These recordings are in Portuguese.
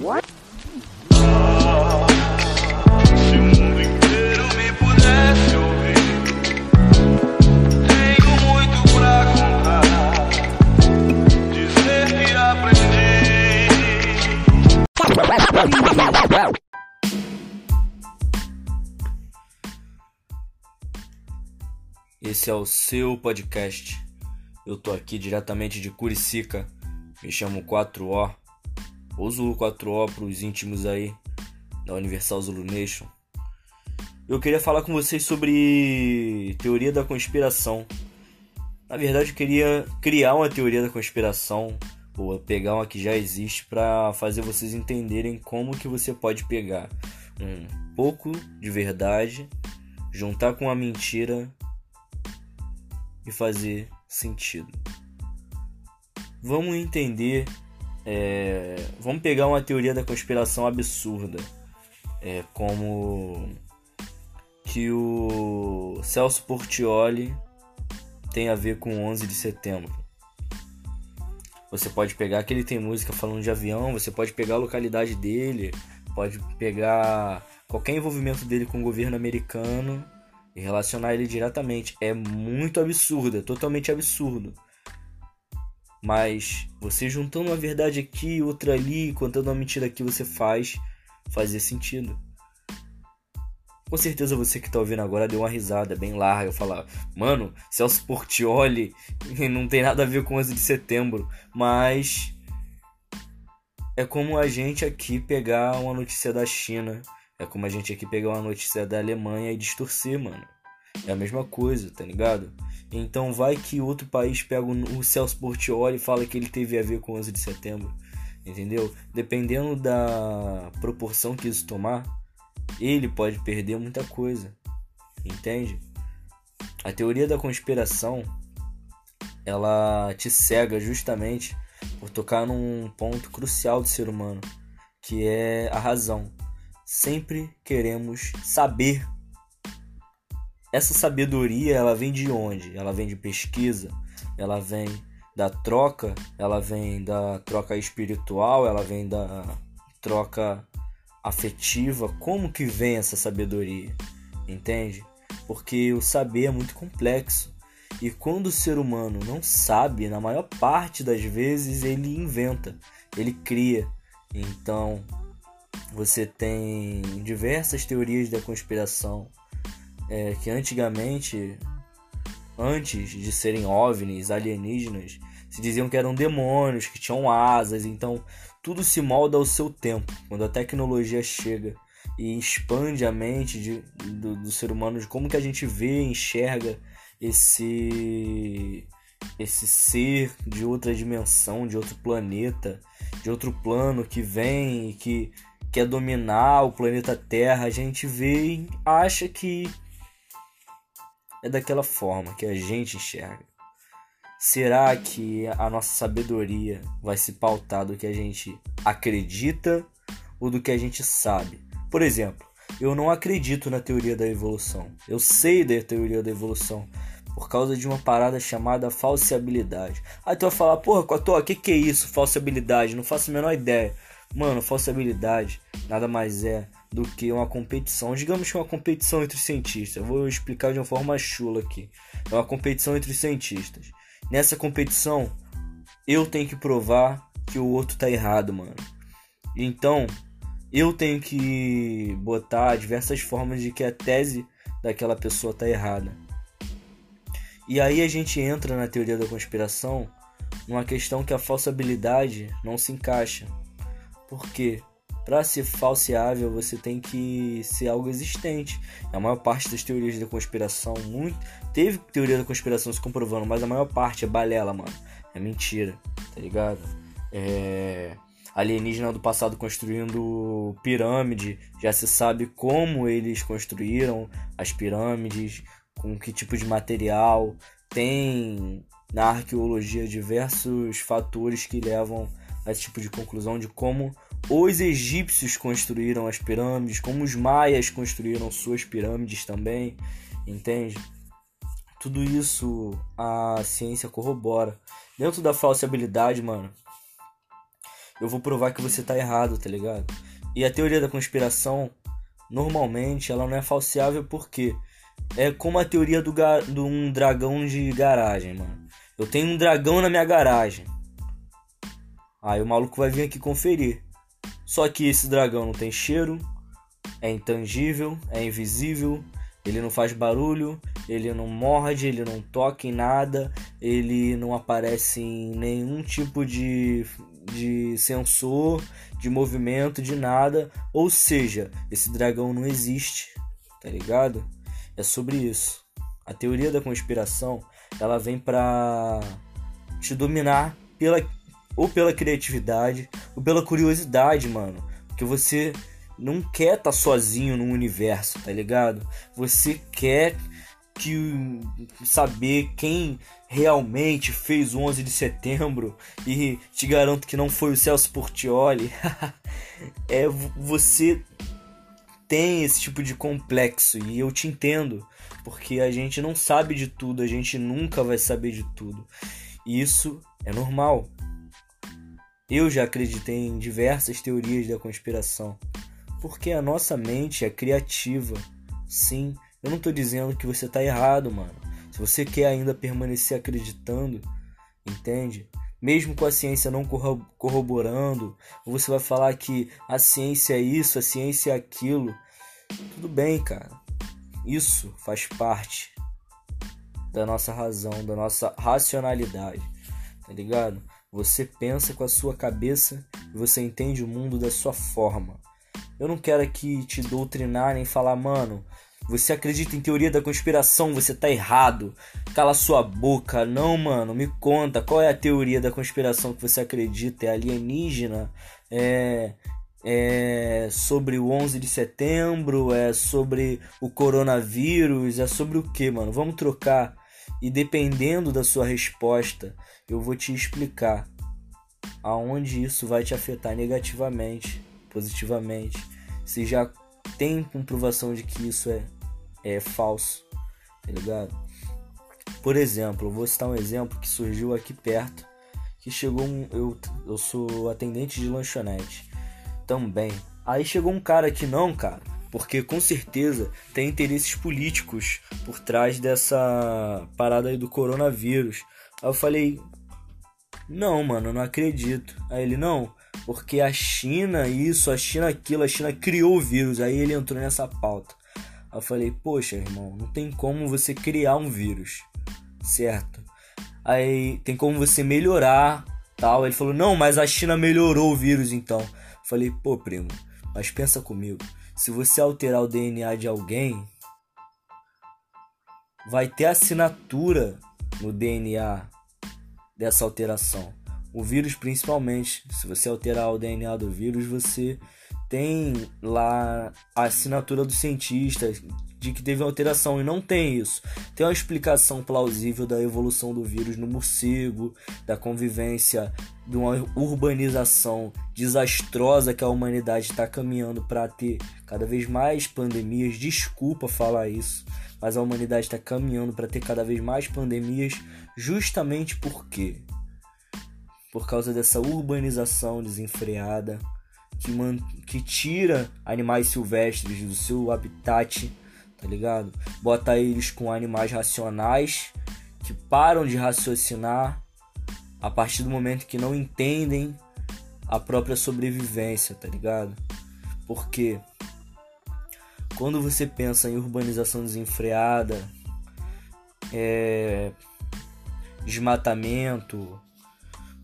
Aprendi. Esse é o seu podcast. Eu tô aqui diretamente de Curicica. Me chamo 4O. Ou Zulu 4O pros íntimos aí da Universal Zulu Nation. Eu queria falar com vocês sobre teoria da conspiração. Na verdade, eu queria criar uma teoria da conspiração ou pegar uma que já existe para fazer vocês entenderem como que você pode pegar um pouco de verdade, juntar com a mentira e fazer sentido. Vamos entender, é, vamos pegar uma teoria da conspiração absurda, é, como que o Celso Portioli tem a ver com 11 de setembro. Você pode pegar que ele tem música falando de avião, você pode pegar a localidade dele, pode pegar qualquer envolvimento dele com o governo americano e relacionar ele diretamente. É muito absurdo, é totalmente absurdo. Mas você juntando uma verdade aqui, outra ali, contando uma mentira aqui, você faz fazer sentido. Com certeza você que está ouvindo agora deu uma risada bem larga, falar, mano, Celso Portioli não tem nada a ver com 11 de setembro, mas é como a gente aqui pegar uma notícia da China, é como a gente aqui pegar uma notícia da Alemanha e distorcer, mano. É a mesma coisa, tá ligado? Então vai que outro país pega o Celso Portioli e fala que ele teve a ver com 11 de setembro, entendeu? Dependendo da proporção que isso tomar, ele pode perder muita coisa, entende? A teoria da conspiração ela te cega justamente por tocar num ponto crucial do ser humano, que é a razão. Sempre queremos saber. Essa sabedoria, ela vem de onde? Ela vem de pesquisa, ela vem da troca, ela vem da troca espiritual, ela vem da troca afetiva, como que vem essa sabedoria? Entende? Porque o saber é muito complexo. E quando o ser humano não sabe, na maior parte das vezes ele inventa, ele cria. Então, você tem diversas teorias da conspiração é, que antigamente, antes de serem ovnis, alienígenas, se diziam que eram demônios, que tinham asas. Então, tudo se molda ao seu tempo. Quando a tecnologia chega e expande a mente de, do, do ser humano, de como que a gente vê, enxerga esse esse ser de outra dimensão, de outro planeta, de outro plano que vem e que quer dominar o planeta Terra, a gente vê e acha que é daquela forma que a gente enxerga. Será que a nossa sabedoria vai se pautar do que a gente acredita ou do que a gente sabe? Por exemplo, eu não acredito na teoria da evolução. Eu sei da teoria da evolução por causa de uma parada chamada falseabilidade. Aí tu vai falar, porra, Cotó, que, que é isso? Falseabilidade? Não faço a menor ideia. Mano, falseabilidade nada mais é do que uma competição. Digamos que é uma competição entre cientistas. Eu vou explicar de uma forma chula aqui. É uma competição entre cientistas. Nessa competição, eu tenho que provar que o outro tá errado, mano. Então, eu tenho que botar diversas formas de que a tese daquela pessoa tá errada. E aí a gente entra na teoria da conspiração numa questão que a falsabilidade não se encaixa. Por quê? Para ser falseável, você tem que ser algo existente. A maior parte das teorias da conspiração, muito teve teoria da conspiração se comprovando, mas a maior parte é balela, mano. É mentira, tá ligado? É alienígena do passado construindo pirâmide, já se sabe como eles construíram as pirâmides, com que tipo de material. Tem na arqueologia diversos fatores que levam a esse tipo de conclusão de como os egípcios construíram as pirâmides, como os maias construíram suas pirâmides também, entende? Tudo isso a ciência corrobora. Dentro da falsibilidade, mano, eu vou provar que você tá errado, tá ligado? E a teoria da conspiração, normalmente, ela não é falseável porque é como a teoria do de um dragão de garagem, mano. Eu tenho um dragão na minha garagem. Aí o maluco vai vir aqui conferir. Só que esse dragão não tem cheiro, é intangível, é invisível, ele não faz barulho, ele não morde, ele não toca em nada, ele não aparece em nenhum tipo de, de sensor, de movimento, de nada. Ou seja, esse dragão não existe, tá ligado? É sobre isso. A teoria da conspiração, ela vem pra te dominar pela ou pela criatividade, ou pela curiosidade, mano. Porque você não quer estar tá sozinho no universo, tá ligado? Você quer que saber quem realmente fez o 11 de setembro e te garanto que não foi o Celso Portioli. é você tem esse tipo de complexo e eu te entendo, porque a gente não sabe de tudo, a gente nunca vai saber de tudo. E isso é normal. Eu já acreditei em diversas teorias da conspiração, porque a nossa mente é criativa. Sim, eu não estou dizendo que você está errado, mano. Se você quer ainda permanecer acreditando, entende? Mesmo com a ciência não corroborando, você vai falar que a ciência é isso, a ciência é aquilo. Tudo bem, cara. Isso faz parte da nossa razão, da nossa racionalidade, tá ligado? Você pensa com a sua cabeça e você entende o mundo da sua forma. Eu não quero aqui te doutrinar nem falar, mano, você acredita em teoria da conspiração, você tá errado. Cala sua boca. Não, mano, me conta, qual é a teoria da conspiração que você acredita? É alienígena? É é sobre o 11 de setembro, é sobre o coronavírus, é sobre o que, mano? Vamos trocar. E dependendo da sua resposta, eu vou te explicar aonde isso vai te afetar negativamente, positivamente. Se já tem comprovação de que isso é, é falso, tá ligado? Por exemplo, vou citar um exemplo que surgiu aqui perto, que chegou um, eu, eu sou atendente de lanchonete também. Aí chegou um cara que não, cara, porque com certeza tem interesses políticos por trás dessa parada aí do coronavírus. Aí eu falei, não, mano, não acredito. Aí ele, não, porque a China isso, a China aquilo, a China criou o vírus. Aí ele entrou nessa pauta. Aí eu falei, poxa, irmão, não tem como você criar um vírus, certo? Aí tem como você melhorar, tal. Ele falou, não, mas a China melhorou o vírus então. Eu falei, pô, primo, mas pensa comigo. Se você alterar o DNA de alguém, vai ter assinatura no DNA dessa alteração. O vírus, principalmente, se você alterar o DNA do vírus, você tem lá a assinatura do cientista de que teve alteração e não tem isso. Tem uma explicação plausível da evolução do vírus no morcego, da convivência, de uma urbanização desastrosa que a humanidade está caminhando para ter cada vez mais pandemias. Desculpa falar isso, mas a humanidade está caminhando para ter cada vez mais pandemias, justamente porque por causa dessa urbanização desenfreada que, man que tira animais silvestres do seu habitat, tá ligado? Bota eles com animais racionais que param de raciocinar a partir do momento que não entendem a própria sobrevivência, tá ligado? Porque quando você pensa em urbanização desenfreada, é, desmatamento,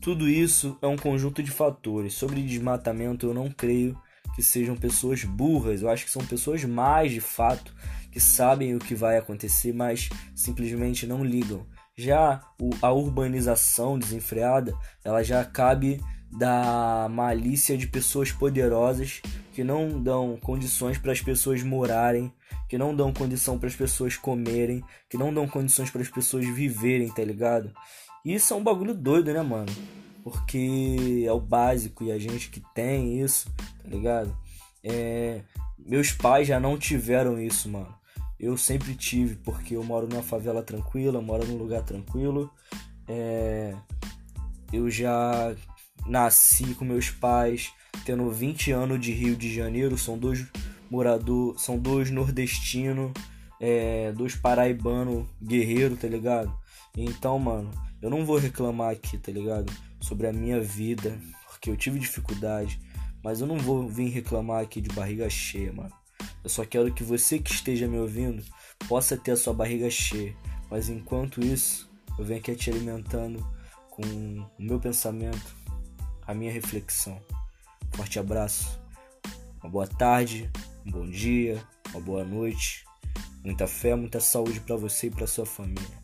tudo isso é um conjunto de fatores. Sobre desmatamento, eu não creio que sejam pessoas burras, eu acho que são pessoas mais de fato que sabem o que vai acontecer, mas simplesmente não ligam. Já a urbanização desenfreada, ela já cabe da malícia de pessoas poderosas que não dão condições para as pessoas morarem, que não dão condição para as pessoas comerem, que não dão condições para as pessoas viverem, tá ligado? Isso é um bagulho doido, né, mano? Porque é o básico e a gente que tem isso, tá ligado? É... Meus pais já não tiveram isso, mano. Eu sempre tive, porque eu moro numa favela tranquila, moro num lugar tranquilo. É... Eu já nasci com meus pais, tendo 20 anos de Rio de Janeiro, são dois morador, são dois nordestinos, é, dois paraibano guerreiro, tá ligado? Então, mano, eu não vou reclamar aqui, tá ligado? Sobre a minha vida, porque eu tive dificuldade, mas eu não vou vir reclamar aqui de barriga cheia, mano. Eu só quero que você que esteja me ouvindo possa ter a sua barriga cheia, mas enquanto isso, eu venho aqui te alimentando com o meu pensamento, a minha reflexão. Forte abraço, uma boa tarde, um bom dia, uma boa noite, muita fé, muita saúde para você e para sua família.